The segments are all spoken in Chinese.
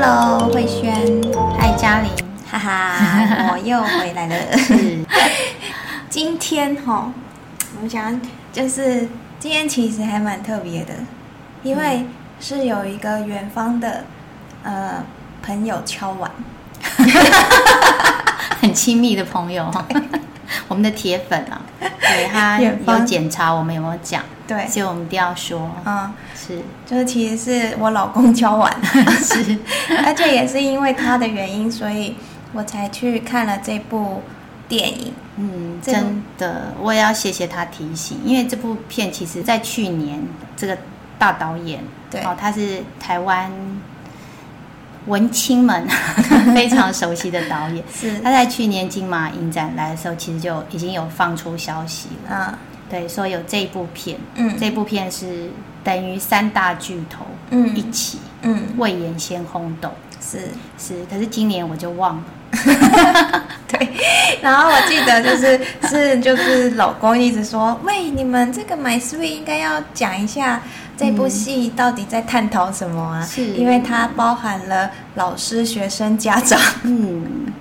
Hello，慧萱，嗨，嘉玲，哈哈，我又回来了。今天哈，我们讲就是今天其实还蛮特别的，因为是有一个远方的呃朋友敲碗，很亲密的朋友。哈，我们的铁粉啊，对他 有检查我们有没有讲，对，所以我们一定要说，嗯。是，就是其实是我老公敲碗，是，而且也是因为他的原因，所以我才去看了这部电影。嗯，真的，我也要谢谢他提醒，因为这部片其实在去年，这个大导演，对，哦，他是台湾文青们 非常熟悉的导演，是。他在去年金马影展来的时候，其实就已经有放出消息了，啊，对，说有这部片，嗯，这部片是。等于三大巨头，嗯，一起，嗯，未演先轰动，是。是，可是今年我就忘了，对，然后我记得就是是就是老公一直说，喂，你们这个 My Sweet 应该要讲一下这部戏到底在探讨什么啊？是，因为它包含了老师、学生、家长，嗯，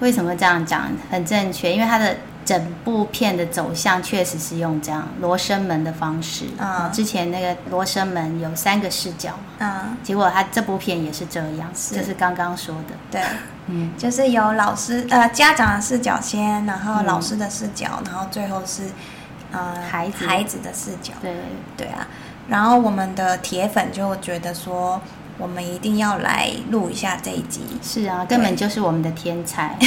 为什么这样讲？很正确，因为它的。整部片的走向确实是用这样罗生门的方式啊。之前那个罗生门有三个视角啊，结果他这部片也是这样，是就是刚刚说的。对，嗯，就是有老师呃家长的视角先，然后老师的视角，嗯、然后最后是呃孩子孩子的视角。对对啊，然后我们的铁粉就觉得说，我们一定要来录一下这一集。是啊，根本就是我们的天才。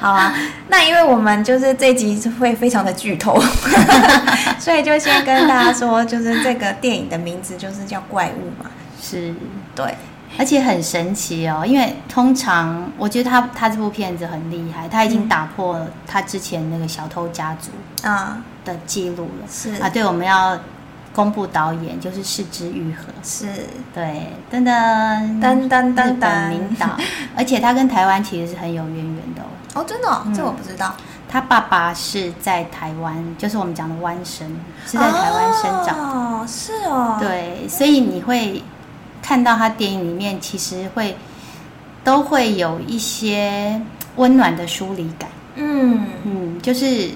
好啊，那因为我们就是这集会非常的剧透，所以就先跟大家说，就是这个电影的名字就是叫怪物嘛，是对，而且很神奇哦，因为通常我觉得他他这部片子很厉害，他已经打破了他之前那个小偷家族啊的记录了，是啊，对，我们要。公布导演就是是之愈合，是对，噔噔噔噔噔噔，名导，而且他跟台湾其实是很有渊源的哦。哦，真的、哦嗯，这我不知道。他爸爸是在台湾，就是我们讲的湾生，是在台湾生长。哦，是哦。对，所以你会看到他电影里面，其实会都会有一些温暖的疏离感。嗯。嗯，就是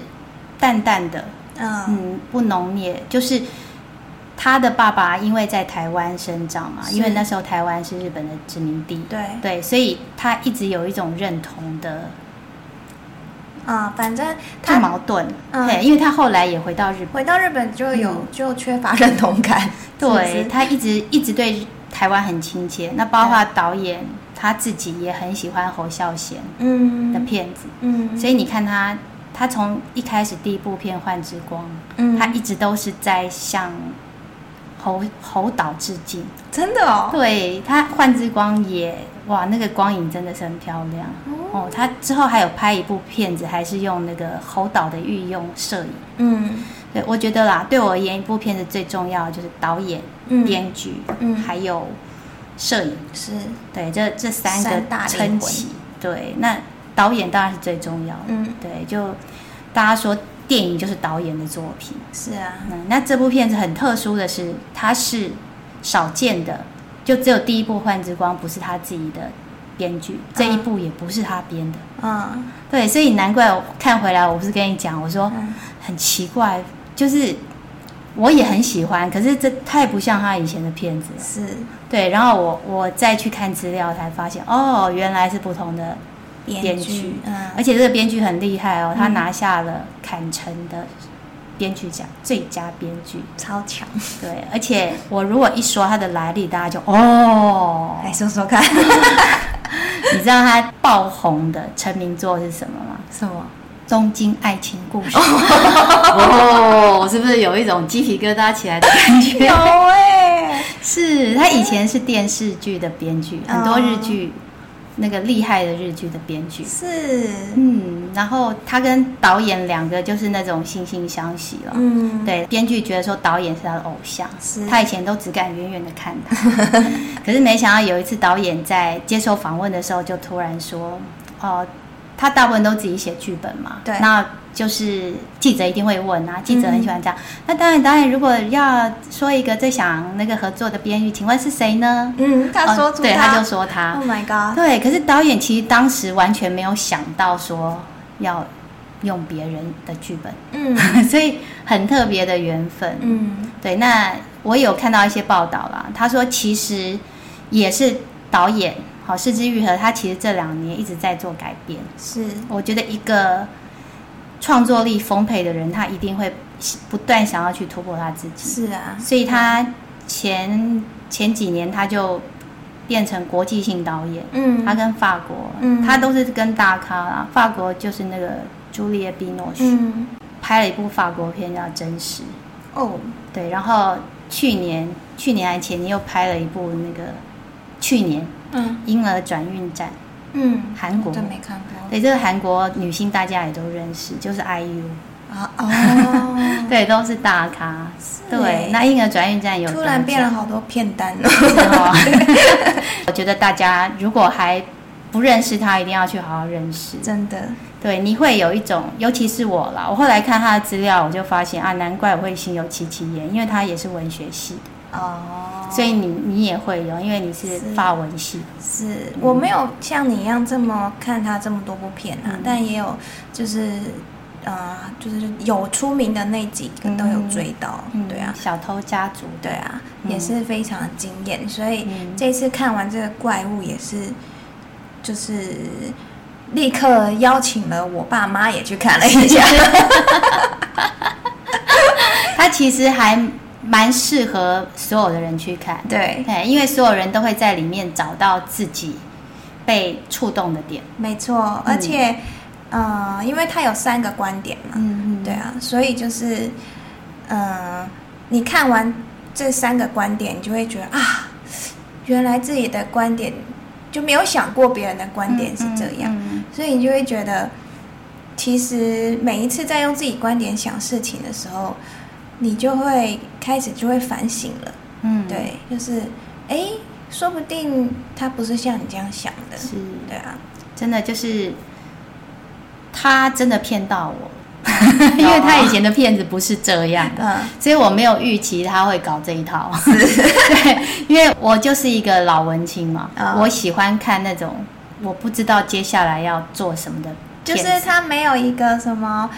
淡淡的，嗯，嗯不浓烈，就是。他的爸爸因为在台湾生长嘛，因为那时候台湾是日本的殖民地，对。对，所以他一直有一种认同的，啊，反正太矛盾，嗯，对，因为他后来也回到日本，回到日本就有、嗯、就缺乏认同感，对，他一直一直对台湾很亲切，那包括导演他自己也很喜欢侯孝贤嗯的片子，嗯，所以你看他，他从一开始第一部片《幻之光》，嗯，他一直都是在向。侯侯导致敬，真的哦。对，他《幻之光》也哇，那个光影真的是很漂亮哦，哦。他之后还有拍一部片子，还是用那个侯导的御用摄影。嗯，对，我觉得啦，对我而言，一部片子最重要的就是导演、嗯、编剧，嗯，还有摄影。是，对，这这三个大撑起。对，那导演当然是最重要的。嗯，对，就大家说。电影就是导演的作品，是啊。嗯，那这部片子很特殊的是，它是少见的，就只有第一部《幻之光》不是他自己的编剧，这一部也不是他编的。嗯，对，所以难怪我看回来，我不是跟你讲，我说很奇怪，就是我也很喜欢，可是这太不像他以前的片子。是，对。然后我我再去看资料，才发现哦，原来是不同的。编剧，嗯，而且这个编剧很厉害哦，他拿下了坎城的编剧奖，最佳编剧，超强。对，而且我如果一说他的来历，大家就哦，来 说说看。你知道他爆红的成名作是什么吗？什么？东京爱情故事。哦，是不是有一种鸡皮疙瘩起来的感觉？有哎、欸，是他以前是电视剧的编剧，很多日剧。那个厉害的日剧的编剧。是，嗯，然后他跟导演两个就是那种惺惺相惜了，嗯，对，编剧觉得说导演是他的偶像，是，他以前都只敢远远的看他，可是没想到有一次导演在接受访问的时候就突然说，哦，他大部分都自己写剧本嘛。对。那就是记者一定会问啊，记者很喜欢这样。嗯、那当然，导演如果要说一个最想那个合作的编剧，请问是谁呢？嗯，他说对，他就说他。Oh my god！对，可是导演其实当时完全没有想到说要用别人的剧本。嗯。所以很特别的缘分。嗯。对，那我有看到一些报道啦，他说其实也是导演。好，是之愈合他其实这两年一直在做改变。是，我觉得一个创作力丰沛的人，他一定会不断想要去突破他自己。是啊，所以他前、嗯、前几年他就变成国际性导演。嗯，他跟法国，嗯，他都是跟大咖啦。法国就是那个朱丽叶·比诺许，嗯，拍了一部法国片叫《真实》。哦，对，然后去年去年还前年又拍了一部那个去年。嗯，婴儿转运站，嗯，韩国，真没看过。对，这个韩国女星大家也都认识，就是 IU 啊，哦，对，都是大咖。对，那婴儿转运站有突然变了好多片单哦。我觉得大家如果还不认识他，一定要去好好认识。真的，对，你会有一种，尤其是我啦，我后来看他的资料，我就发现啊，难怪我会心有戚戚焉，因为他也是文学系的。哦，所以你你也会有，因为你是发文系。是，是我没有像你一样这么看他这么多部片啊，嗯、但也有就是，呃，就是有出名的那几个都有追到。嗯、对啊，小偷家族，对啊，嗯、也是非常惊艳。所以这次看完这个怪物也是，就是立刻邀请了我爸妈也去看了一下。他其实还。蛮适合所有的人去看，对。对，因为所有人都会在里面找到自己被触动的点。没错，而且，嗯、呃，因为它有三个观点嘛，嗯嗯，对啊，所以就是，嗯、呃，你看完这三个观点，你就会觉得啊，原来自己的观点就没有想过别人的观点是这样，嗯嗯嗯、所以你就会觉得，其实每一次在用自己观点想事情的时候。你就会开始就会反省了，嗯，对，就是，哎，说不定他不是像你这样想的，是，对啊，真的就是他真的骗到我，因为他以前的骗子不是这样的，嗯，所以我没有预期他会搞这一套，对，因为我就是一个老文青嘛，嗯，我喜欢看那种我不知道接下来要做什么的，就是他没有一个什么。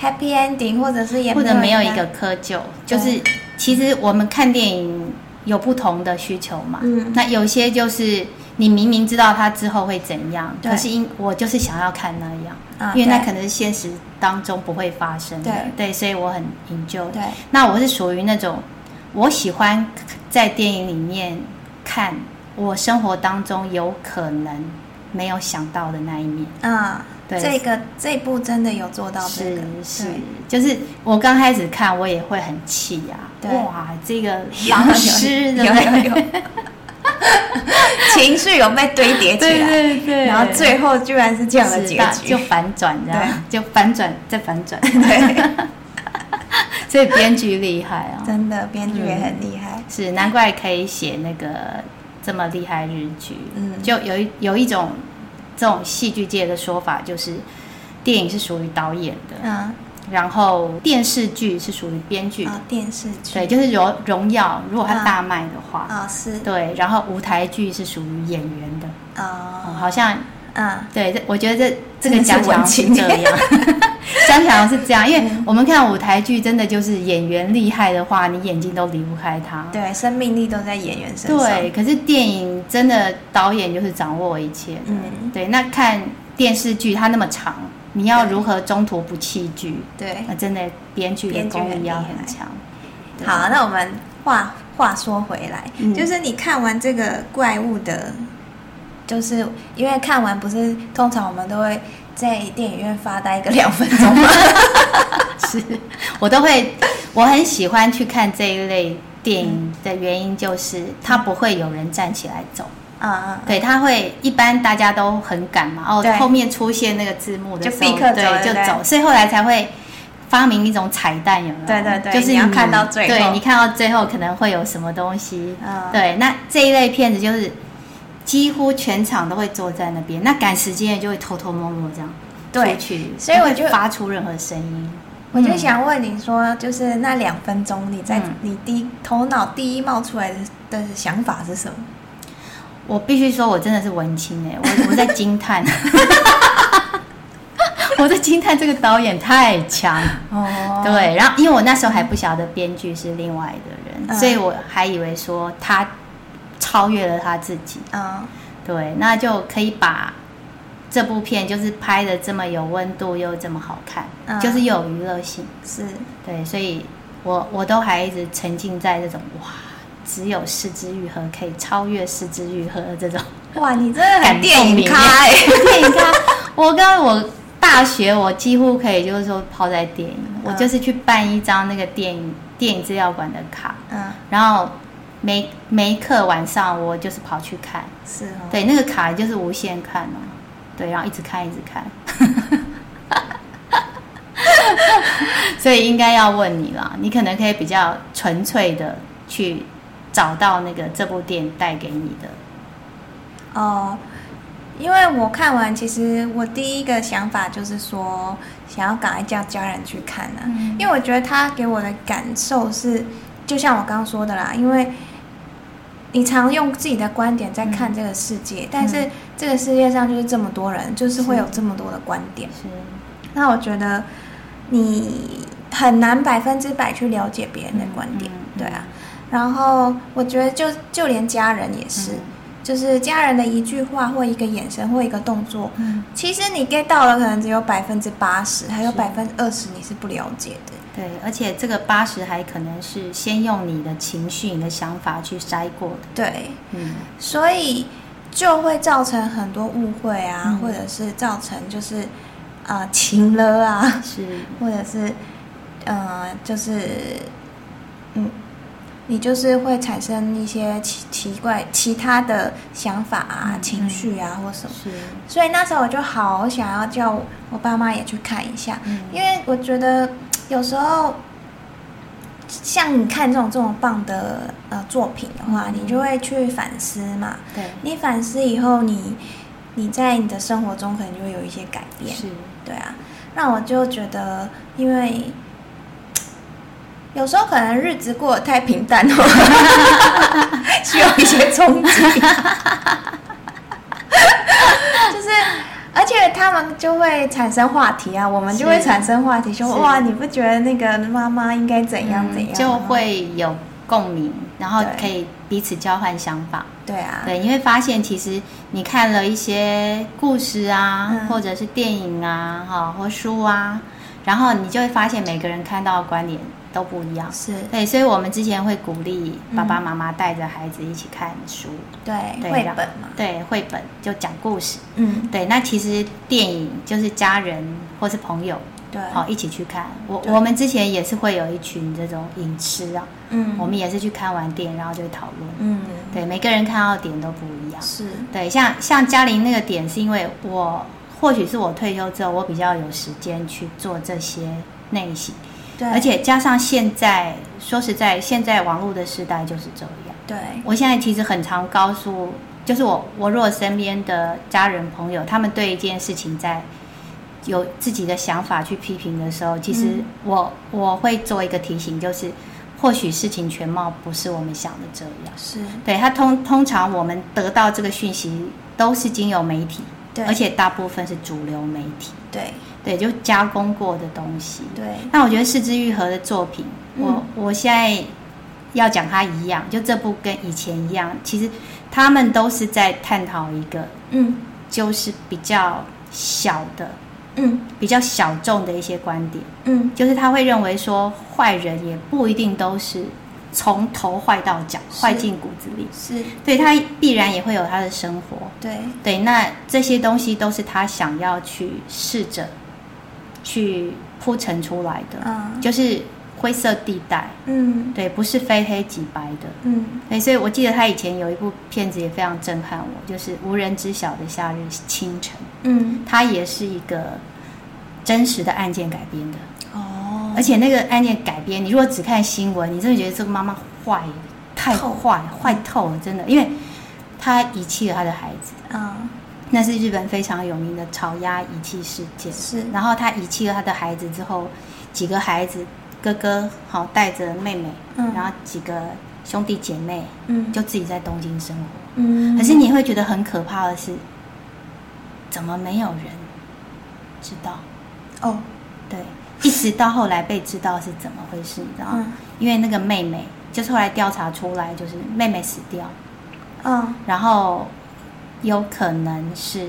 Happy ending，或者是也或者没有一个窠臼，就是其实我们看电影有不同的需求嘛。嗯，那有些就是你明明知道它之后会怎样，可是因我就是想要看那样，因为那可能是现实当中不会发生的。对，所以我很 enjoy。对，那我是属于那种我喜欢在电影里面看我生活当中有可能没有想到的那一面。啊。对这个这部真的有做到这个，是是，就是我刚开始看，我也会很气呀、哇，这个老师的，有有有，情绪有被堆叠起来，对对对，然后最后居然是这样的结局，就反转，这样就反转再反转，对。所以编剧厉害啊，真的编剧也很厉害、嗯，是难怪可以写那个这么厉害日剧，嗯，就有一有一种。这种戏剧界的说法就是，电影是属于导演的，嗯，然后电视剧是属于编剧的。哦，电视剧。对，就是荣荣耀，如果它大卖的话，啊、哦、是，对，然后舞台剧是属于演员的，哦，嗯、好像。嗯，对，我觉得这这个讲起来是这样，讲起来是这样，因为我们看舞台剧，真的就是演员厉害的话，你眼睛都离不开他，对，生命力都在演员身上。对，可是电影真的导演就是掌握一切的，嗯，对。那看电视剧它那么长，你要如何中途不弃剧？对，那真的编剧的功力要很强。好，那我们话话说回来，就是你看完这个怪物的。就是因为看完不是通常我们都会在电影院发呆个两分钟吗？是，我都会，我很喜欢去看这一类电影的原因就是它不会有人站起来走，嗯嗯，对，他会一般大家都很赶嘛，哦，后面出现那个字幕的时候，就立刻走，对，就走，所以后来才会发明一种彩蛋，有没有？对对对，就是你要看到最后，对，你看到最后可能会有什么东西，嗯，对，那这一类片子就是。几乎全场都会坐在那边，那赶时间就会偷偷摸摸这样，出去，所以我就发出任何声音。我就想问你说，就是那两分钟，你在、嗯、你第一头脑第一冒出来的的想法是什么？我必须说，我真的是文青哎，我我在惊叹，我在惊叹这个导演太强哦。对，然后因为我那时候还不晓得编剧是另外的人，嗯、所以我还以为说他超越了他自己。嗯，对，那就可以把。这部片就是拍的这么有温度又这么好看，嗯、就是有娱乐性，是对，所以我我都还一直沉浸在这种哇，只有失之愈合可以超越失之愈合的这种哇，你真的很电影咖哎，电影咖！我跟我大学我几乎可以就是说泡在电影，嗯、我就是去办一张那个电影电影资料馆的卡，嗯，然后每每一课晚上我就是跑去看，是、哦，对，那个卡就是无限看嘛。对，然后一直看，一直看，所以应该要问你啦，你可能可以比较纯粹的去找到那个这部电影带给你的。哦，因为我看完，其实我第一个想法就是说，想要赶快叫家人去看呢、啊，嗯、因为我觉得他给我的感受是，就像我刚刚说的啦，因为。你常用自己的观点在看这个世界，嗯、但是这个世界上就是这么多人，嗯、就是会有这么多的观点。是，那我觉得你很难百分之百去了解别人的观点，对啊。然后我觉得就就连家人也是，嗯、就是家人的一句话或一个眼神或一个动作，嗯、其实你 get 到了，可能只有百分之八十，还有百分之二十你是不了解的。对，而且这个八十还可能是先用你的情绪、你的想法去筛过的。对，嗯，所以就会造成很多误会啊，嗯、或者是造成就是啊、呃、情勒啊，是，或者是呃，就是嗯，你就是会产生一些奇奇怪其他的想法啊、嗯、情绪啊或什么。是，所以那时候我就好想要叫我爸妈也去看一下，嗯、因为我觉得。有时候，像你看这种这么棒的呃作品的话，嗯、你就会去反思嘛。对，你反思以后你，你你在你的生活中可能就会有一些改变。是，对啊。那我就觉得，因为有时候可能日子过得太平淡了，需要一些冲击。就会产生话题啊，我们就会产生话题，说哇，你不觉得那个妈妈应该怎样怎样？就会有共鸣，然后可以彼此交换想法。对啊，对，你会发现其实你看了一些故事啊，嗯、或者是电影啊，哈，或书啊，然后你就会发现每个人看到的观点。都不一样，是。对，所以我们之前会鼓励爸爸妈妈带着孩子一起看书，对，绘本嘛，对，绘本就讲故事，嗯，对。那其实电影就是家人或是朋友，对，好一起去看。我我们之前也是会有一群这种影痴啊，嗯，我们也是去看完电影，然后就会讨论，嗯，对，每个人看到的点都不一样，是。对。像像嘉玲那个点，是因为我或许是我退休之后，我比较有时间去做这些内省。对而且加上现在，说实在，现在网络的时代就是这样。对，我现在其实很常告诉，就是我我如果身边的家人朋友，他们对一件事情在有自己的想法去批评的时候，其实我、嗯、我会做一个提醒，就是或许事情全貌不是我们想的这样。是，对他通通常我们得到这个讯息都是经由媒体，对，而且大部分是主流媒体。对。对，就加工过的东西。对，那我觉得是枝裕和的作品，嗯、我我现在要讲它一样，就这部跟以前一样，其实他们都是在探讨一个，嗯，就是比较小的，嗯，比较小众的一些观点，嗯，就是他会认为说，坏人也不一定都是。从头坏到脚，坏进骨子里，是。对他必然也会有他的生活，对。对，那这些东西都是他想要去试着去铺陈出来的，嗯，就是灰色地带，嗯，对，不是非黑即白的，嗯，对，所以我记得他以前有一部片子也非常震撼我，就是《无人知晓的夏日清晨》，嗯，它也是一个真实的案件改编的。哦。而且那个案件改编，你如果只看新闻，你真的觉得这个妈妈坏，太坏，坏透了，真的，因为她遗弃了她的孩子。嗯，那是日本非常有名的草鸭遗弃事件。是，然后他遗弃了他的孩子之后，几个孩子哥哥好带着妹妹，嗯，然后几个兄弟姐妹，嗯，就自己在东京生活。嗯，可是你会觉得很可怕的是，怎么没有人知道？哦，对，一直到后来被知道是怎么回事，你知道吗？嗯，因为那个妹妹，就是后来调查出来，就是妹妹死掉，嗯，然后有可能是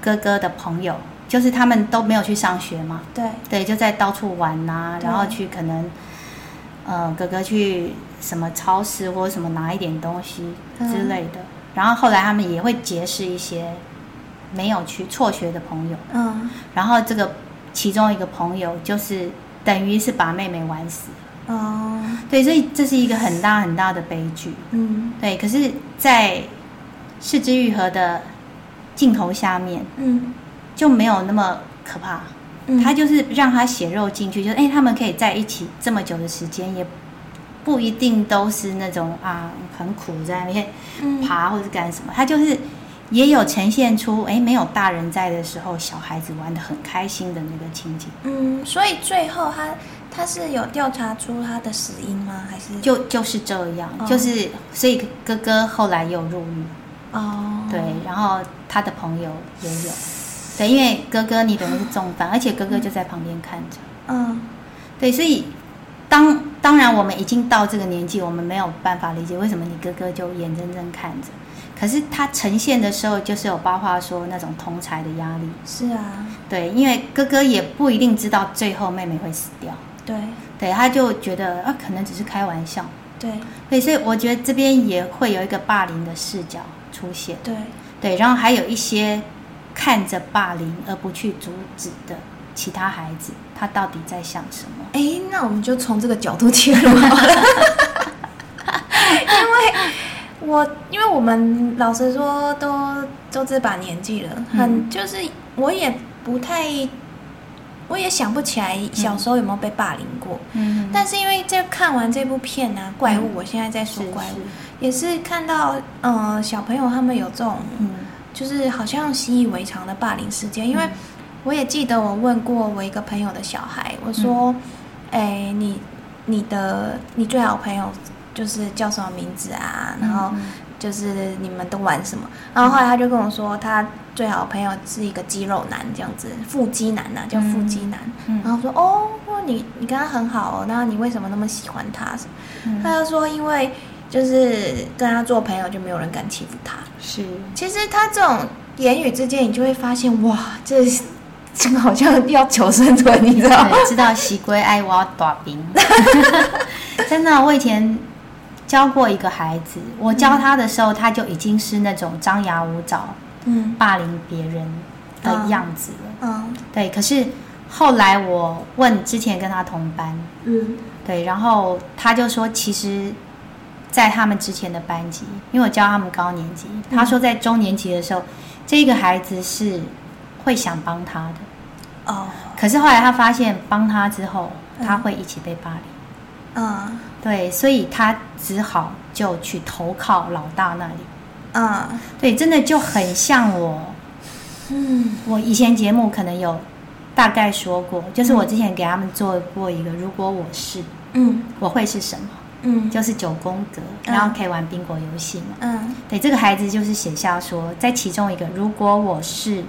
哥哥的朋友，就是他们都没有去上学嘛，对，对，就在到处玩呐，啊，然后去可能，呃，哥哥去。什么超市或者什么拿一点东西之类的，嗯、然后后来他们也会结识一些没有去辍学的朋友，嗯，然后这个其中一个朋友就是等于是把妹妹玩死，哦，对，所以这是一个很大很大的悲剧，嗯，对，可是，在是枝裕和的镜头下面，嗯，就没有那么可怕，嗯，他就是让他血肉进去，就是哎，他们可以在一起这么久的时间也。不一定都是那种啊很苦在那边爬或者干什么，他就是也有呈现出哎没有大人在的时候，小孩子玩的很开心的那个情景。嗯，所以最后他他是有调查出他的死因吗？还是就就是这样，哦、就是所以哥哥后来又入狱。哦，对，然后他的朋友也有，对，因为哥哥你等于是重犯，而且哥哥就在旁边看着。嗯，对，所以。当当然，我们已经到这个年纪，我们没有办法理解为什么你哥哥就眼睁睁看着。可是他呈现的时候，就是有八话说那种同才的压力。是啊，对，因为哥哥也不一定知道最后妹妹会死掉。对，对，他就觉得啊，可能只是开玩笑。对，对，所以我觉得这边也会有一个霸凌的视角出现。对，对，然后还有一些看着霸凌而不去阻止的。其他孩子他到底在想什么？哎，那我们就从这个角度切入好了。因为我因为我们老实说都都这把年纪了，很就是我也不太，我也想不起来小时候有没有被霸凌过。嗯，但是因为这看完这部片啊，怪物，我现在在说怪物，也是看到嗯小朋友他们有这种，就是好像习以为常的霸凌事件，因为。我也记得，我问过我一个朋友的小孩，我说：“哎、嗯。欸，你你的你最好朋友就是叫什么名字啊？然后就是你们都玩什么？”然后后来他就跟我说，他最好朋友是一个肌肉男，这样子腹肌男呐、啊，叫腹肌男。嗯、然后说：“哦，你你跟他很好哦，那你为什么那么喜欢他？”嗯、他就说：“因为就是跟他做朋友，就没有人敢欺负他。”是，其实他这种言语之间，你就会发现，哇，这是。这个好像要求生存，你知道吗？知道喜龟爱挖大兵，真的。我以前教过一个孩子，我教他的时候，他就已经是那种张牙舞爪、嗯，霸凌别人的样子了。嗯，对。可是后来我问之前跟他同班，嗯，对，然后他就说，其实，在他们之前的班级，因为我教他们高年级，他说在中年级的时候，这个孩子是会想帮他的。哦，可是后来他发现帮他之后，他会一起被霸凌。嗯，对，所以他只好就去投靠老大那里。嗯，对，真的就很像我。嗯，我以前节目可能有大概说过，就是我之前给他们做过一个，如果我是，嗯，我会是什么？嗯，就是九宫格，然后可以玩宾果游戏嘛。嗯，对，这个孩子就是写下说，在其中一个，如果我是。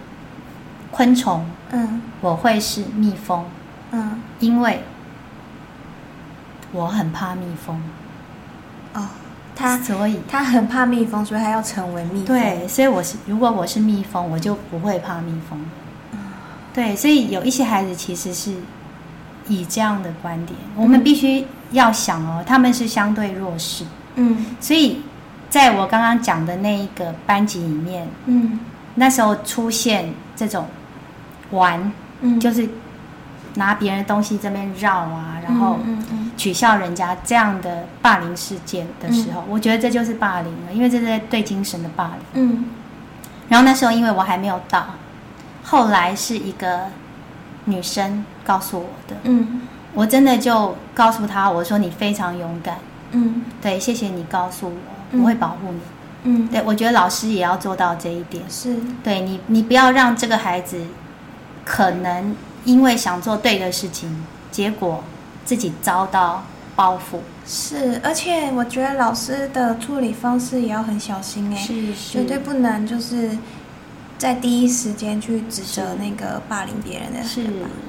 昆虫，嗯，我会是蜜蜂，嗯，因为我很怕蜜蜂。哦，他所以他很怕蜜蜂，所以他要成为蜜蜂。对，所以我是如果我是蜜蜂，我就不会怕蜜蜂。嗯，对，所以有一些孩子其实是以这样的观点，嗯，我们必须要想哦，他们是相对弱势。嗯，所以在我刚刚讲的那一个班级里面，嗯，那时候出现这种。玩，嗯，就是拿别人的东西这边绕啊，然后取笑人家这样的霸凌事件的时候，嗯，我觉得这就是霸凌了，因为这是对精神的霸凌。嗯，然后那时候因为我还没有到，后来是一个女生告诉我的，嗯，我真的就告诉她，我说你非常勇敢，嗯，对，谢谢你告诉我，我会保护你。嗯，对，我觉得老师也要做到这一点。是，对你，你不要让这个孩子可能因为想做对的事情，结果自己遭到报复。是，而且我觉得老师的处理方式也要很小心哎，是是，绝对不能就是在第一时间去指责那个霸凌别人的人。是，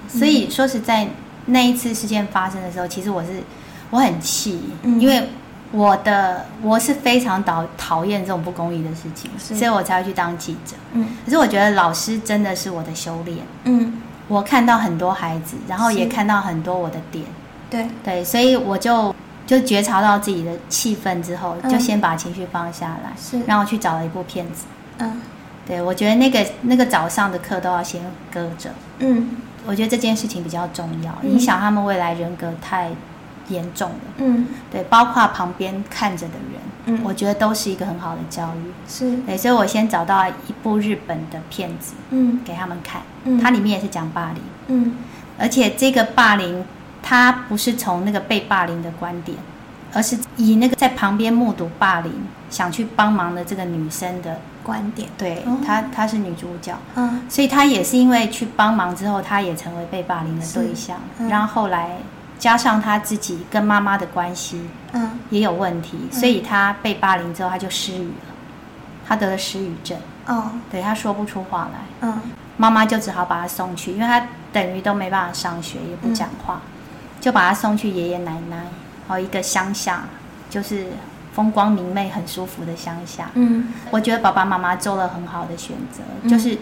所以说实在那一次事件发生的时候，其实我是我很气，嗯、因为。我的我是非常讨讨厌这种不公义的事情，所以我才会去当记者。嗯，可是我觉得老师真的是我的修炼。嗯，我看到很多孩子，然后也看到很多我的点。对。对，所以我就就觉察到自己的气氛之后，就先把情绪放下来，是，然后去找了一部片子。嗯，对，我觉得那个那个早上的课都要先搁着。嗯，我觉得这件事情比较重要，影响他们未来人格太严重的，嗯，对，包括旁边看着的人，嗯，我觉得都是一个很好的教育，是，对，所以我先找到一部日本的片子，嗯，给他们看，嗯，它里面也是讲霸凌，嗯，而且这个霸凌，它不是从那个被霸凌的观点，而是以那个在旁边目睹霸凌，想去帮忙的这个女生的观点，对，她，她是女主角，嗯，所以她也是因为去帮忙之后，她也成为被霸凌的对象，然后后来。加上他自己跟妈妈的关系，嗯，也有问题，嗯、所以他被霸凌之后，他就失语了，他得了失语症，哦，对，他说不出话来，嗯，妈妈就只好把他送去，因为他等于都没办法上学，也不讲话，嗯、就把他送去爷爷奶奶，然后一个乡下，就是风光明媚、很舒服的乡下，嗯，我觉得爸爸妈妈做了很好的选择，嗯、就是。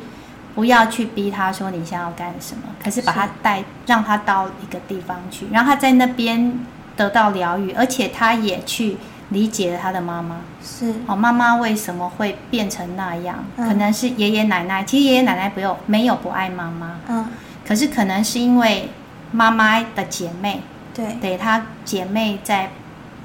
不要去逼他说你想要干什么，可是把他带，让他到一个地方去，让他在那边得到疗愈，而且他也去理解了他的妈妈。是哦，妈妈为什么会变成那样？嗯、可能是爷爷奶奶，其实爷爷奶奶不用没有不爱妈妈，嗯，可是可能是因为妈妈的姐妹，对，对他姐妹在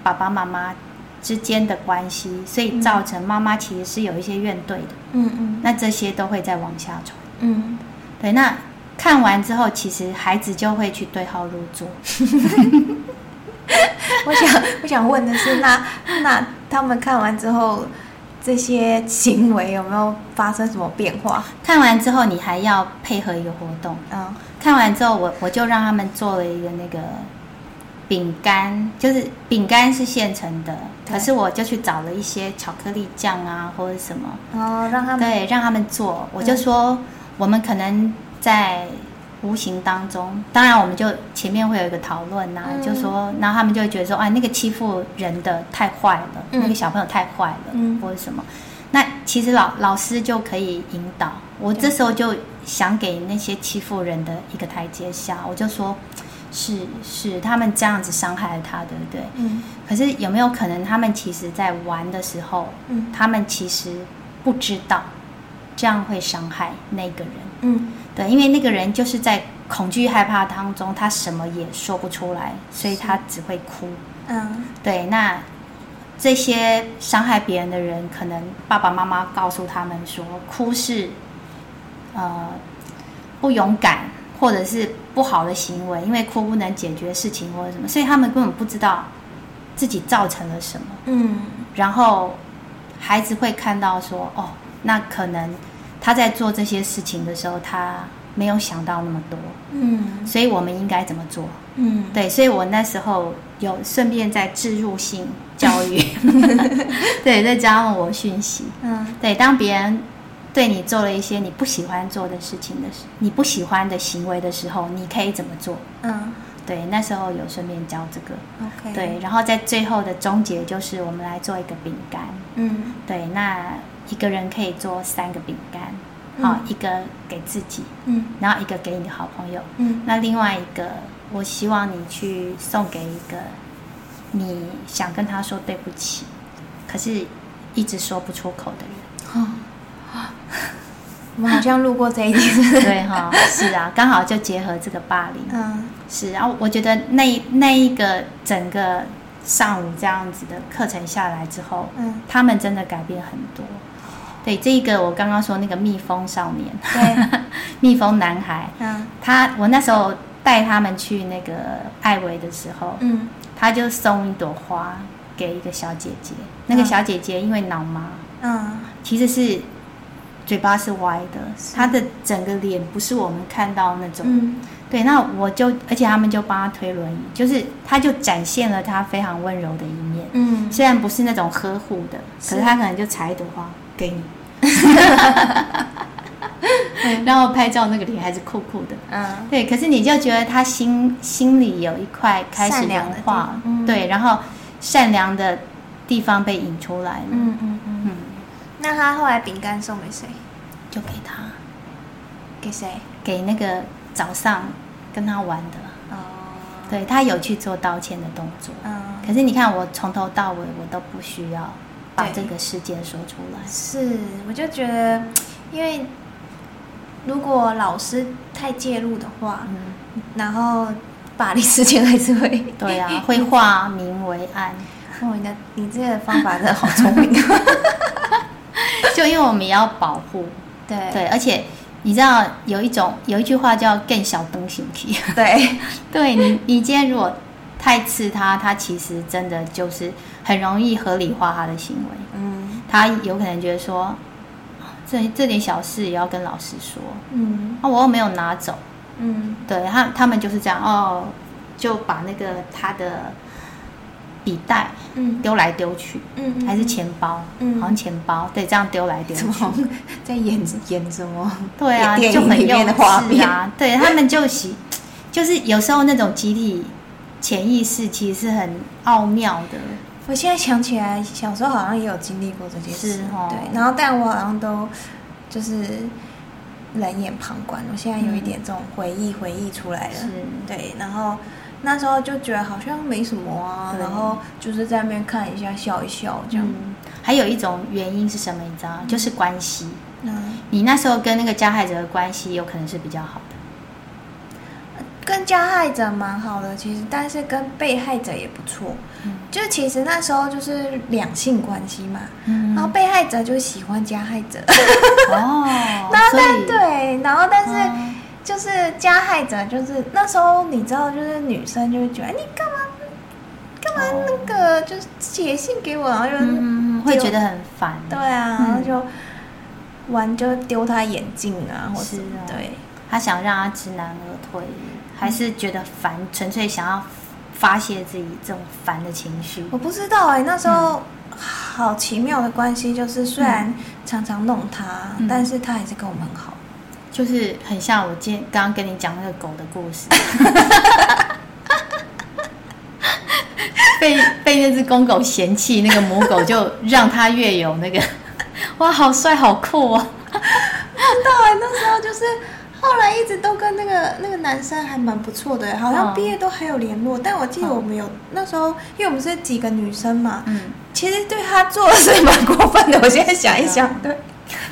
爸爸妈妈之间的关系，所以造成妈妈其实是有一些怨怼的。嗯嗯，那这些都会再往下传。嗯，对，那看完之后，其实孩子就会去对号入座。我想，我想问的是，那那他们看完之后，这些行为有没有发生什么变化？看完之后，你还要配合一个活动。嗯，看完之后，我我就让他们做了一个那个饼干，就是饼干是现成的，可是我就去找了一些巧克力酱啊，或者什么，哦，让他们对，让他们做，我就说。嗯我们可能在无形当中，当然我们就前面会有一个讨论呐、啊，嗯、就说，然后他们就会觉得说，哎，那个欺负人的太坏了，嗯、那个小朋友太坏了，嗯、或者什么。那其实老老师就可以引导，我这时候就想给那些欺负人的一个台阶下，我就说，是是，他们这样子伤害了他，对不对？嗯。可是有没有可能，他们其实在玩的时候，嗯，他们其实不知道。这样会伤害那个人，嗯，对，因为那个人就是在恐惧害怕当中，他什么也说不出来，所以他只会哭，嗯，对。那这些伤害别人的人，可能爸爸妈妈告诉他们说，哭是呃不勇敢或者是不好的行为，因为哭不能解决事情或者什么，所以他们根本不知道自己造成了什么，嗯。然后孩子会看到说，哦。那可能他在做这些事情的时候，他没有想到那么多，嗯，所以我们应该怎么做？嗯，对，所以我那时候有顺便在置入性教育，对，在教我讯息，嗯，对，当别人对你做了一些你不喜欢做的事情的时，你不喜欢的行为的时候，你可以怎么做？嗯，对，那时候有顺便教这个，OK，对，然后在最后的终结就是我们来做一个饼干，嗯，对，那。一个人可以做三个饼干，好、嗯。哦，一个给自己，嗯，然后一个给你的好朋友，嗯，那另外一个，我希望你去送给一个你想跟他说对不起，可是一直说不出口的人。哦，我们好像路过这一点，对哈、哦，是啊，刚好就结合这个霸凌，嗯，是，然后我觉得那那一个整个上午这样子的课程下来之后，嗯，他们真的改变很多。对，这个我刚刚说那个蜜蜂少年，对，蜜蜂男孩，嗯，他我那时候带他们去那个艾维的时候，嗯，他就送一朵花给一个小姐姐，那个小姐姐因为脑麻，嗯，其实是嘴巴是歪的，她的整个脸不是我们看到那种。嗯，对，那我就而且他们就帮他推轮椅，就是他就展现了他非常温柔的一面。嗯，虽然不是那种呵护的，可是他可能就采一朵花给你。然后拍照那个脸还是酷酷的，嗯，对。可是你就觉得他心心里有一块开始融化，嗯、对，然后善良的地方被引出来了，嗯嗯嗯。嗯，那他后来饼干送给谁？就给他，给谁？给那个早上跟他玩的。哦，对，他有去做道歉的动作。嗯，可是你看我从头到尾我都不需要把这个事件说出来。是，我就觉得因为。如果老师太介入的话，嗯，然后霸凌事件还是会 对啊，会化名为暗。哦，你的你这个方法真的好聪明。就因为我们也要保护，对对，而且你知道有一种有一句话叫“更小灯形体”，对对，你你今天如果太刺他，他其实真的就是很容易合理化他的行为。嗯，他有可能觉得说。这这点小事也要跟老师说，嗯，啊，我又没有拿走，嗯，对他他们就是这样哦，就把那个他的笔袋，嗯，丢来丢去，嗯，还是钱包，嗯，好像钱包，对，这样丢来丢去，在演演什么？对啊，就很幼稚啊，对他们就喜，就是有时候那种集体潜意识其实是很奥妙的。我现在想起来，小时候好像也有经历过这件事，哦、对。然后，但我好像都就是冷眼旁观。我现在有一点这种回忆，嗯、回忆出来了，是对。然后那时候就觉得好像没什么啊，然后就是在那边看一下，笑一笑这样。嗯、还有一种原因是什么？你知道，就是关系。嗯，你那时候跟那个加害者的关系有可能是比较好的。跟加害者蛮好的，其实，但是跟被害者也不错。嗯，就其实那时候就是两性关系嘛，嗯，然后被害者就喜欢加害者。哦，然后但对，然后但是就是加害者就是那时候你知道，就是女生就会觉得你干嘛干嘛那个就是写信给我，然后就嗯会觉得很烦。对啊，然后就玩就丢他眼镜啊，或是对，他想让他知难而退。还是觉得烦，纯粹想要发泄自己这种烦的情绪。我不知道哎、欸，那时候好奇妙的关系，就是虽然常常弄他，嗯、但是他还是跟我们很好，就是很像我今天刚刚跟你讲那个狗的故事，被被那只公狗嫌弃，那个母狗就让它越有那个，哇，好帅好酷哦！看到哎，那时候就是。后来一直都跟那个那个男生还蛮不错的，好像毕业都还有联络。但我记得我们有那时候，因为我们是几个女生嘛，嗯，其实对他做的是蛮过分的。我现在想一想，对，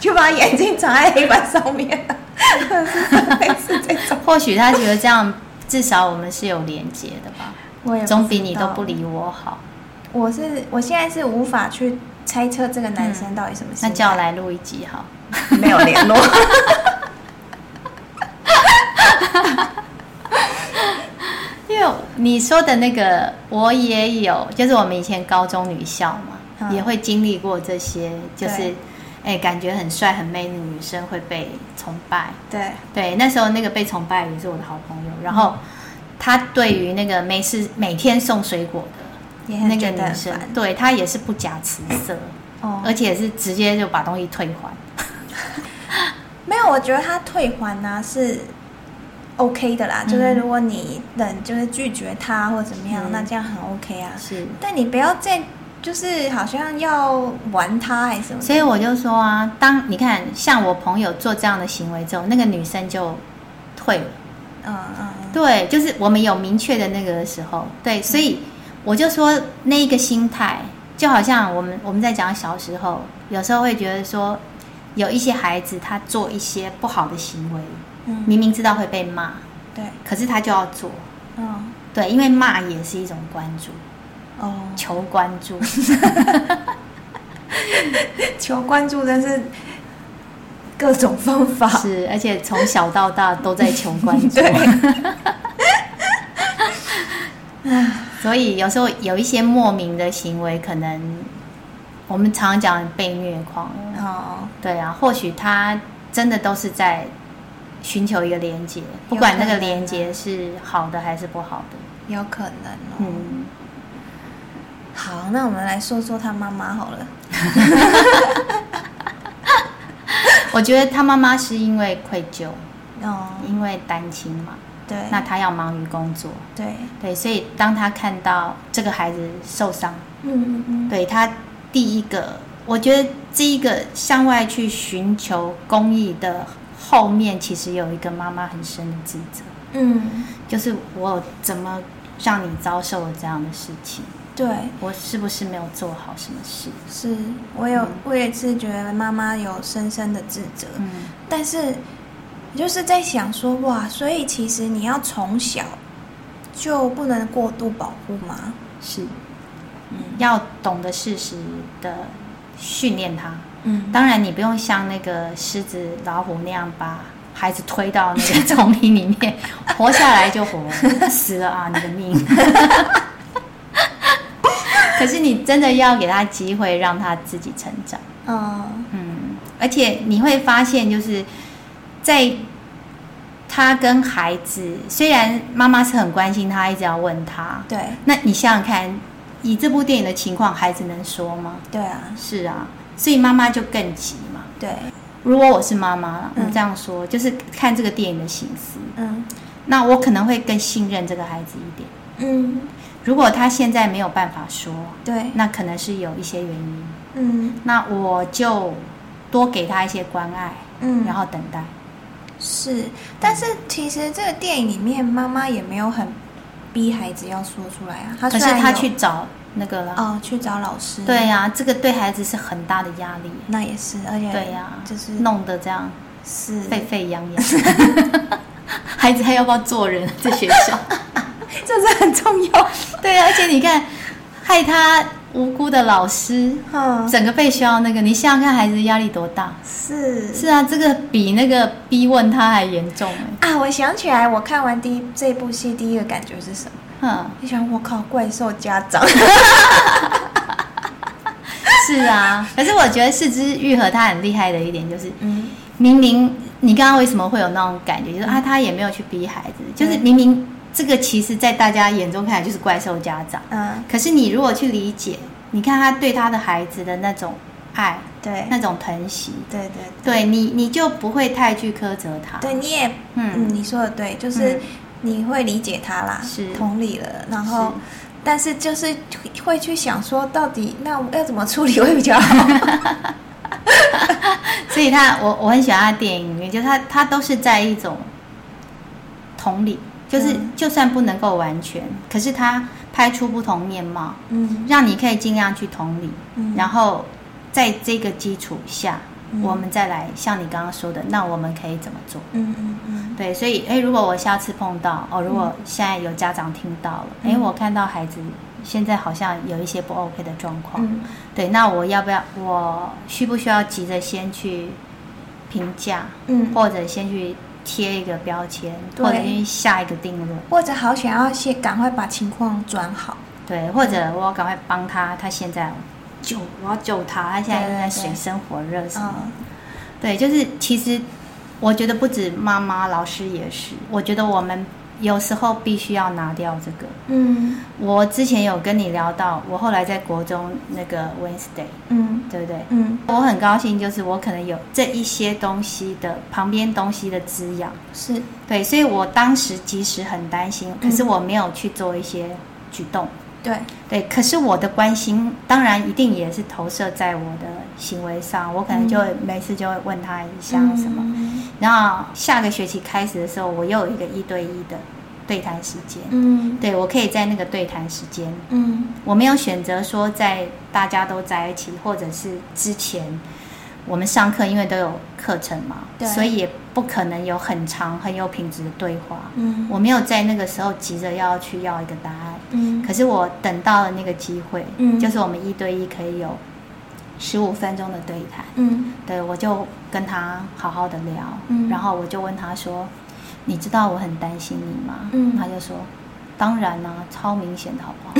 就把眼睛藏在黑板上面，是这种。或许他觉得这样，至少我们是有连接的吧。我也总比你都不理我好。我是我现在是无法去猜测这个男生到底什么事。那叫我来录一集好，没有联络。因为你说的那个，我也有，就是我们以前高中女校嘛，嗯、也会经历过这些，就是，哎、欸，感觉很帅很美的女生会被崇拜。对对，那时候那个被崇拜也是我的好朋友，然后他对于那个没事每天送水果的那个女生，对他也是不假辞色，哦，而且是直接就把东西退还。没有，我觉得他退还呢、啊、是。OK 的啦，就是如果你冷，就是拒绝他或怎么样，嗯、那这样很 OK 啊。是，但你不要再就是好像要玩他还是什么。所以我就说啊，当你看像我朋友做这样的行为之后，那个女生就退了。嗯嗯。对，就是我们有明确的那个的时候，对，所以我就说那一个心态，就好像我们我们在讲小时候，有时候会觉得说，有一些孩子他做一些不好的行为。明明知道会被骂，对，可是他就要做，嗯，对，因为骂也是一种关注，哦，求关注，求关注，但是各种方法。是，而且从小到大都在求关注，所以有时候有一些莫名的行为，可能我们常常讲被虐狂。哦，对啊，或许他真的都是在寻求一个连接，不管那个连接是好的还是不好的，有可能哦。嗯，好，那我们来说说他妈妈好了。我觉得他妈妈是因为愧疚，哦，因为单亲嘛。对，那他要忙于工作，对。对，所以当他看到这个孩子受伤，嗯嗯嗯，对他第一个，我觉得这一个向外去寻求公益的后面，其实有一个妈妈很深的自责，嗯，就是我怎么让你遭受了这样的事情？对，我是不是没有做好什么事？是我有，嗯、我也是觉得妈妈有深深的自责，嗯，但是。就是在想说哇，所以其实你要从小就不能过度保护吗？是，嗯，要懂得适时的训练他。嗯，当然你不用像那个狮子、老虎那样把孩子推到那个丛林里面，活下来就活，死了啊，你的命。可是你真的要给他机会，让他自己成长。哦，嗯，而且你会发现就是。在他跟孩子，虽然妈妈是很关心他，一直要问他。对。那你想想看，以这部电影的情况，孩子能说吗？对啊。是啊，所以妈妈就更急嘛。对。如果我是妈妈了，你这样说，嗯、就是看这个电影的形式。嗯。那我可能会更信任这个孩子一点。嗯。如果他现在没有办法说，对，那可能是有一些原因。嗯。那我就多给他一些关爱。嗯。然后等待。是，但是其实这个电影里面，妈妈也没有很逼孩子要说出来啊。他可是他去找那个了哦，去找老师。对呀、啊，这个对孩子是很大的压力。那也是，而且对呀、啊，就是弄得这样是沸沸扬扬。孩子还要不要做人？在学校，这是很重要。对啊，而且你看，害他。无辜的老师，嗯，整个被需要那个，你想想看，孩子压力多大？是是啊，这个比那个逼问他还严重哎！啊，我想起来，我看完第一这部戏，第一个感觉是什么？嗯，你想，我靠，怪兽家长。是啊，可是我觉得四肢愈合他很厉害的一点就是，嗯，明明你刚刚为什么会有那种感觉？就是啊，他也没有去逼孩子，就是明明。这个其实，在大家眼中看来就是怪兽家长。嗯。可是你如果去理解，你看他对他的孩子的那种爱，对，那种疼惜，对对，对，对你你就不会太去苛责他。对，你也，嗯，嗯你说的对，就是你会理解他啦，是、嗯、同理了。然后，但是就是会去想说，到底那我要怎么处理会比较好？所以他，我我很喜欢他的电影就他他都是在一种同理。就是，就算不能够完全，可是他拍出不同面貌，嗯，让你可以尽量去同理，嗯，然后在这个基础下，嗯，我们再来像你刚刚说的，那我们可以怎么做？嗯嗯嗯，对，所以，哎，如果我下次碰到，哦，如果现在有家长听到了，哎，嗯，我看到孩子现在好像有一些不 OK 的状况，嗯，对，那我要不要，我需不需要急着先去评价，嗯，或者先去。贴一个标签，或者去下一个定论，或者好想要先赶快把情况转好，对，或者我要赶快帮他，他现在救，我要救他，他现在正在水深火热什么，对，对，对，就是其实我觉得不止妈妈，老师也是，我觉得我们。有时候必须要拿掉这个。嗯，我之前有跟你聊到，我后来在国中那个 Wednesday，嗯，对不对？嗯，我很高兴，就是我可能有这一些东西的旁边东西的滋养，是对，所以我当时即使很担心，可是我没有去做一些举动。对。对，可是我的关心当然一定也是投射在我的行为上，我可能就会每次就会问他一下什么，嗯、然后下个学期开始的时候，我又有一个一对一的对谈时间，嗯，对，我可以在那个对谈时间，嗯，我没有选择说在大家都在一起，或者是之前。我们上课因为都有课程嘛，对，所以也不可能有很长很有品质的对话。嗯，我没有在那个时候急着要去要一个答案。嗯，可是我等到了那个机会，嗯，就是我们一对一可以有十五分钟的对谈。嗯，对，我就跟他好好的聊。嗯，然后我就问他说：“你知道我很担心你吗？”嗯，他就说：“当然啦，超明显的好不好？”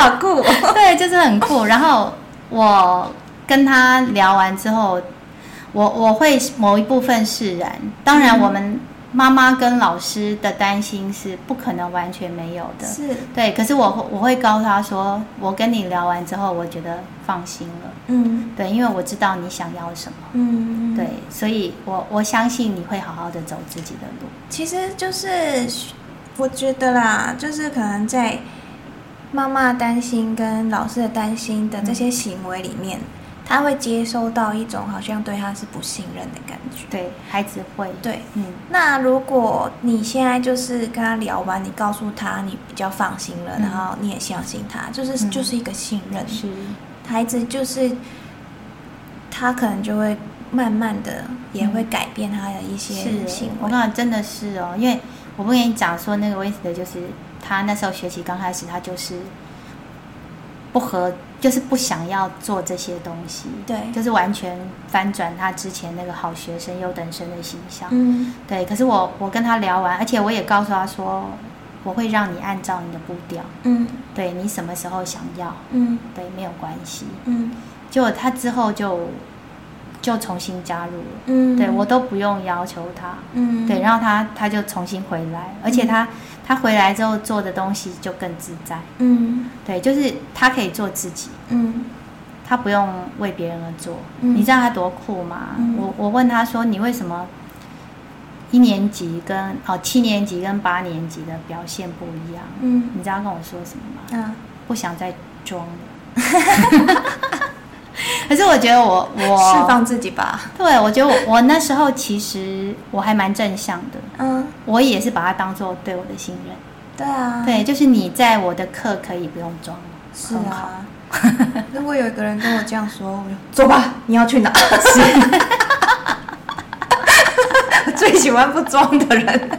好酷，对，就是很酷。然后我跟他聊完之后，我我会某一部分释然。当然，我们妈妈跟老师的担心是不可能完全没有的，是对。可是我我会告诉他说，我跟你聊完之后，我觉得放心了。嗯，对，因为我知道你想要什么。嗯，对，所以我我相信你会好好的走自己的路。其实就是我觉得啦，就是可能在。妈妈担心跟老师的担心的这些行为里面，嗯、他会接收到一种好像对他是不信任的感觉。对，孩子会。对，嗯。那如果你现在就是跟他聊完，你告诉他你比较放心了，嗯、然后你也相信他，就是、嗯、就是一个信任。是。孩子就是他可能就会慢慢的也会改变他的一些行为。我跟你讲，真的是哦，因为我不跟你讲说那个威斯的就是。他那时候学习刚开始，他就是不合，就是不想要做这些东西，对，就是完全翻转他之前那个好学生、优等生的形象，嗯，对。可是我我跟他聊完，而且我也告诉他说，我会让你按照你的步调，嗯，对你什么时候想要，嗯，对，没有关系，嗯，就他之后就。就重新加入了，嗯，对我都不用要求他，嗯，对，然后他他就重新回来，而且他、嗯、他回来之后做的东西就更自在，嗯，对，就是他可以做自己，嗯，他不用为别人而做，嗯、你知道他多酷吗？嗯、我我问他说，你为什么一年级跟哦七年级跟八年级的表现不一样？嗯，你知道他跟我说什么吗？嗯，不想再装了。可是我觉得我我释放自己吧。对，我觉得我我那时候其实我还蛮正向的。嗯，我也是把它当做对我的信任。对啊。对，就是你在我的课可以不用装。是啊。如果有一个人跟我这样说，我就走吧，你要去哪？是。最喜欢不装的人。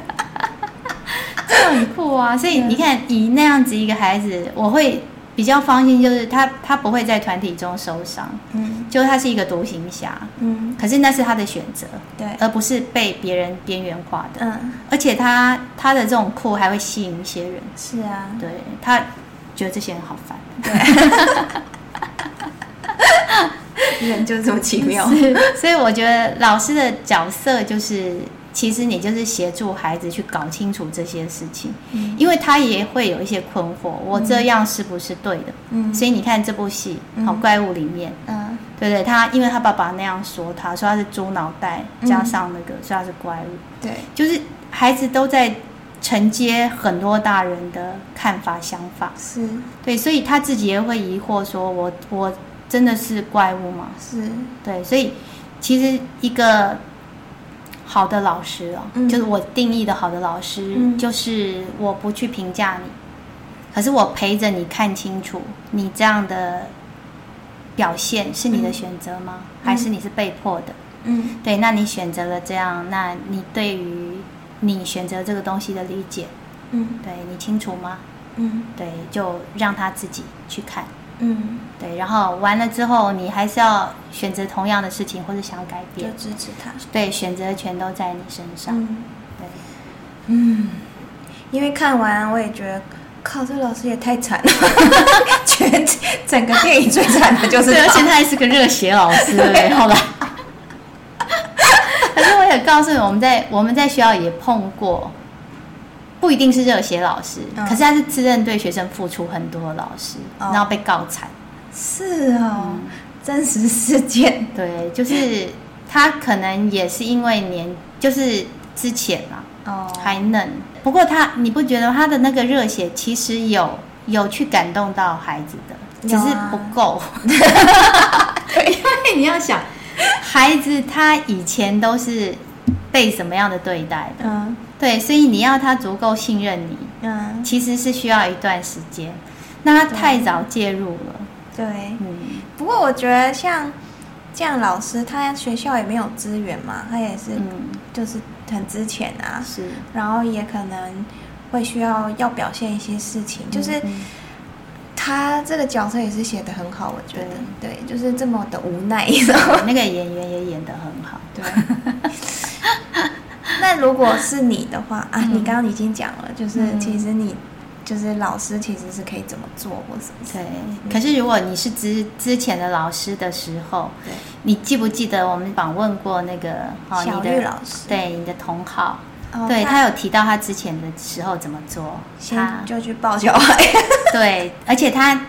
这很酷啊！所以你看，以那样子一个孩子，我会。比较放心，就是他他不会在团体中受伤，嗯，就他是一个独行侠，嗯，可是那是他的选择，对，而不是被别人边缘化的，嗯，而且他他的这种酷还会吸引一些人，是啊，对，他觉得这些人好烦，对，人就是这么奇妙，所以我觉得老师的角色就是。其实你就是协助孩子去搞清楚这些事情，嗯，因为他也会有一些困惑，我这样是不是对的？嗯，所以你看这部戏《好怪物》里面，嗯，对对，他因为他爸爸那样说他，他说他是猪脑袋加上那个，说他是怪物，对，就是孩子都在承接很多大人的看法想法，是。对，所以他自己也会疑惑，说我我真的是怪物吗？是。对，所以其实一个。好的老师哦，嗯、就是我定义的好的老师，嗯、就是我不去评价你，可是我陪着你看清楚，你这样的表现是你的选择吗？嗯、还是你是被迫的？嗯，对，那你选择了这样，那你对于你选择这个东西的理解，嗯，对你清楚吗？嗯，对，就让他自己去看。嗯，对，然后完了之后，你还是要选择同样的事情，或者想改变，就支持他。对，选择权都在你身上。嗯，对，嗯，因为看完我也觉得，靠，这个老师也太惨了，全整个电影最惨的就是他，而且他还是个热血老师，对，好吧。可是我也告诉你，我们在我们在学校也碰过。不一定是热血老师，嗯、可是他是自认对学生付出很多的老师，哦、然后被告惨。是哦，嗯、真实事件。对，就是他可能也是因为年，就是之前啊，哦，还嫩。不过他，你不觉得他的那个热血其实有有去感动到孩子的，只是不够。因为你要想，孩子他以前都是被什么样的对待的？嗯。对，所以你要他足够信任你，嗯，其实是需要一段时间。那他太早介入了，对，嗯。不过我觉得像这样老师，他学校也没有资源嘛，他也是，嗯就是很之前啊，是。然后也可能会需要要表现一些事情，就是他这个角色也是写得很好，我觉得，对，就是这么的无奈，那个演员也演得很好，对。那如果是你的话啊，你刚刚已经讲了，就是其实你就是老师其实是可以怎么做或什么。对，可是如果你是之之前的老师的时候，对，你记不记得我们访问过那个小玉老师？对，你的同好，对他有提到他之前的时候怎么做，他就去抱小孩。对，而且他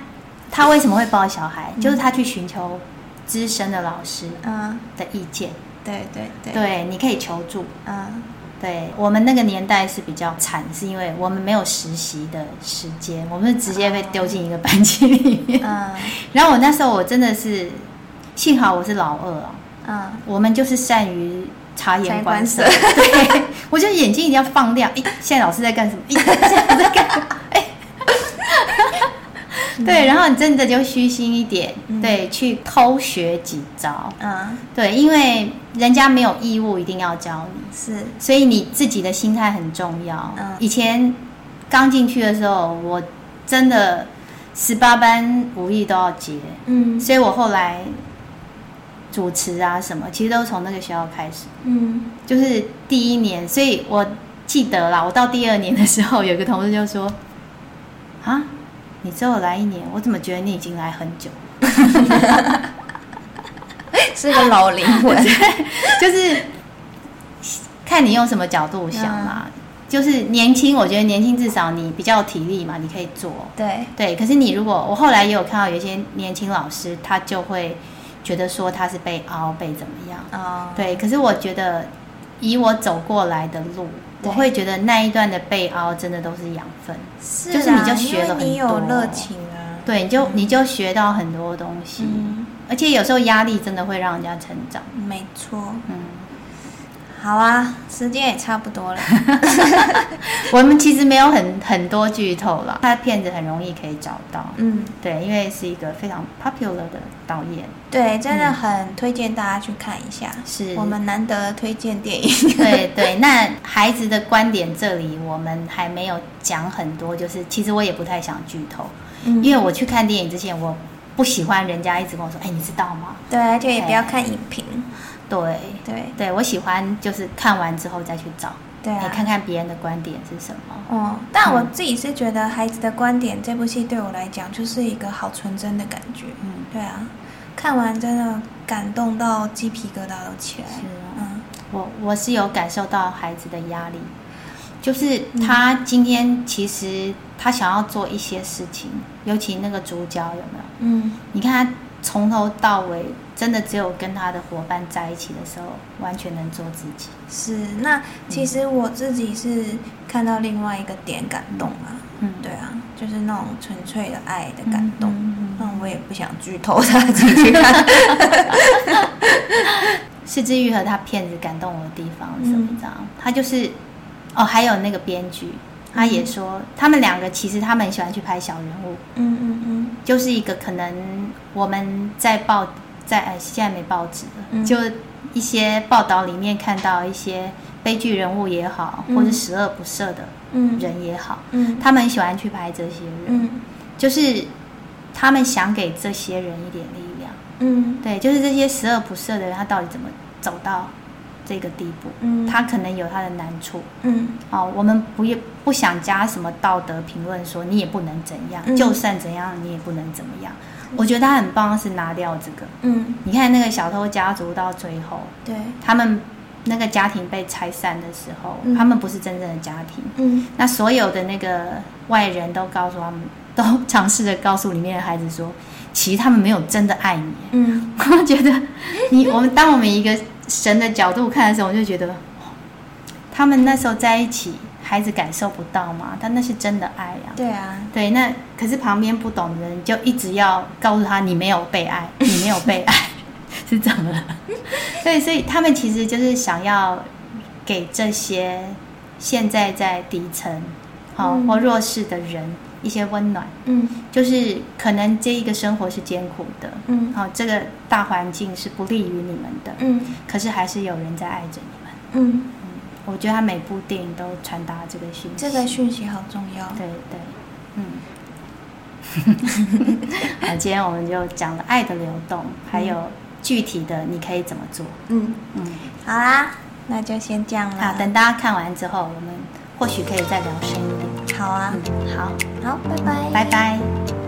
他为什么会抱小孩？就是他去寻求资深的老师嗯的意见。对对对，对，你可以求助。嗯。对，我们那个年代是比较惨，是因为我们没有实习的时间，我们是直接被丢进一个班级里面。嗯，然后我那时候我真的是，幸好我是老二啊。嗯，我们就是善于察言观色。对，我觉得眼睛一定要放亮。哎，现在老师在干什么？哎，现在在干什么？哎。对，然后你真的就虚心一点，嗯、对，去偷学几招。嗯，对，因为人家没有义务一定要教你，是，所以你自己的心态很重要。嗯，以前刚进去的时候，我真的十八般武艺都要接。嗯，所以我后来主持啊什么，其实都从那个学校开始。嗯，就是第一年，所以我记得啦，我到第二年的时候，有个同事就说：“啊。”你只有来一年，我怎么觉得你已经来很久？是个老灵魂，就是看你用什么角度想嘛。嗯、就是年轻，我觉得年轻至少你比较有体力嘛，你可以做。对对，可是你如果我后来也有看到有些年轻老师，他就会觉得说他是被凹被怎么样。哦。对，可是我觉得以我走过来的路。我会觉得那一段的被凹真的都是养分，是啊，就是你就学了很多，你有热情啊，对，你就你就学到很多东西，嗯，而且有时候压力真的会让人家成长，没错，嗯。好啊，时间也差不多了。我们其实没有很很多剧透了，他的片子很容易可以找到。嗯，对，因为是一个非常 popular 的导演。对，真的很推荐大家去看一下。是我们难得推荐电影。对对，那孩子的观点这里我们还没有讲很多，就是其实我也不太想剧透，嗯，因为我去看电影之前，我不喜欢人家一直跟我说：“哎，你知道吗？”对，而且也不要看影评。对对对，我喜欢就是看完之后再去找，对、啊，看看别人的观点是什么。哦，但我自己是觉得《孩子的观点》这部戏对我来讲就是一个好纯真的感觉。嗯，对啊，看完真的感动到鸡皮疙瘩都起来。是啊，嗯，我我是有感受到孩子的压力，就是他今天其实他想要做一些事情，尤其那个主角有没有？嗯，你看他。从头到尾，真的只有跟他的伙伴在一起的时候，完全能做自己。是，那其实我自己是看到另外一个点感动啊。嗯，对啊，就是那种纯粹的爱的感动。嗯，那我也不想剧透他自己去看。是枝裕和他片子感动我的地方是什么？你知道？他就是哦，还有那个编剧。他也说，嗯、他们两个其实他们很喜欢去拍小人物，嗯嗯嗯，就是一个可能我们在报在哎现在没报纸了，嗯、就一些报道里面看到一些悲剧人物也好，嗯、或者十恶不赦的人也好，嗯，他们很喜欢去拍这些人，嗯，就是他们想给这些人一点力量，嗯，对，就是这些十恶不赦的人，他到底怎么走到？这个地步，嗯，他可能有他的难处，嗯，哦，我们不也不想加什么道德评论，说你也不能怎样，嗯、就算怎样你也不能怎么样。嗯、我觉得他很棒，是拿掉这个，嗯，你看那个小偷家族到最后，对，他们那个家庭被拆散的时候，嗯、他们不是真正的家庭，嗯，那所有的那个外人都告诉他们，都尝试着告诉里面的孩子说，其实他们没有真的爱你，嗯，我觉得你我们当我们一个。神的角度看的时候，我就觉得，他们那时候在一起，孩子感受不到吗？但那是真的爱呀。对啊，对，那可是旁边不懂的人就一直要告诉他，你没有被爱，你没有被爱，是怎么了？对，所以他们其实就是想要给这些现在在底层，好或弱势的人。一些温暖，嗯，就是可能这一个生活是艰苦的，嗯，好，这个大环境是不利于你们的，嗯，可是还是有人在爱着你们，嗯。嗯，我觉得他每部电影都传达这个讯息，这个讯息好重要，对对，嗯，好，今天我们就讲了爱的流动，还有具体的你可以怎么做，嗯。嗯，好啦，那就先这样了，好，等大家看完之后，我们或许可以再聊深一点。好啊，好，好，拜拜，拜拜。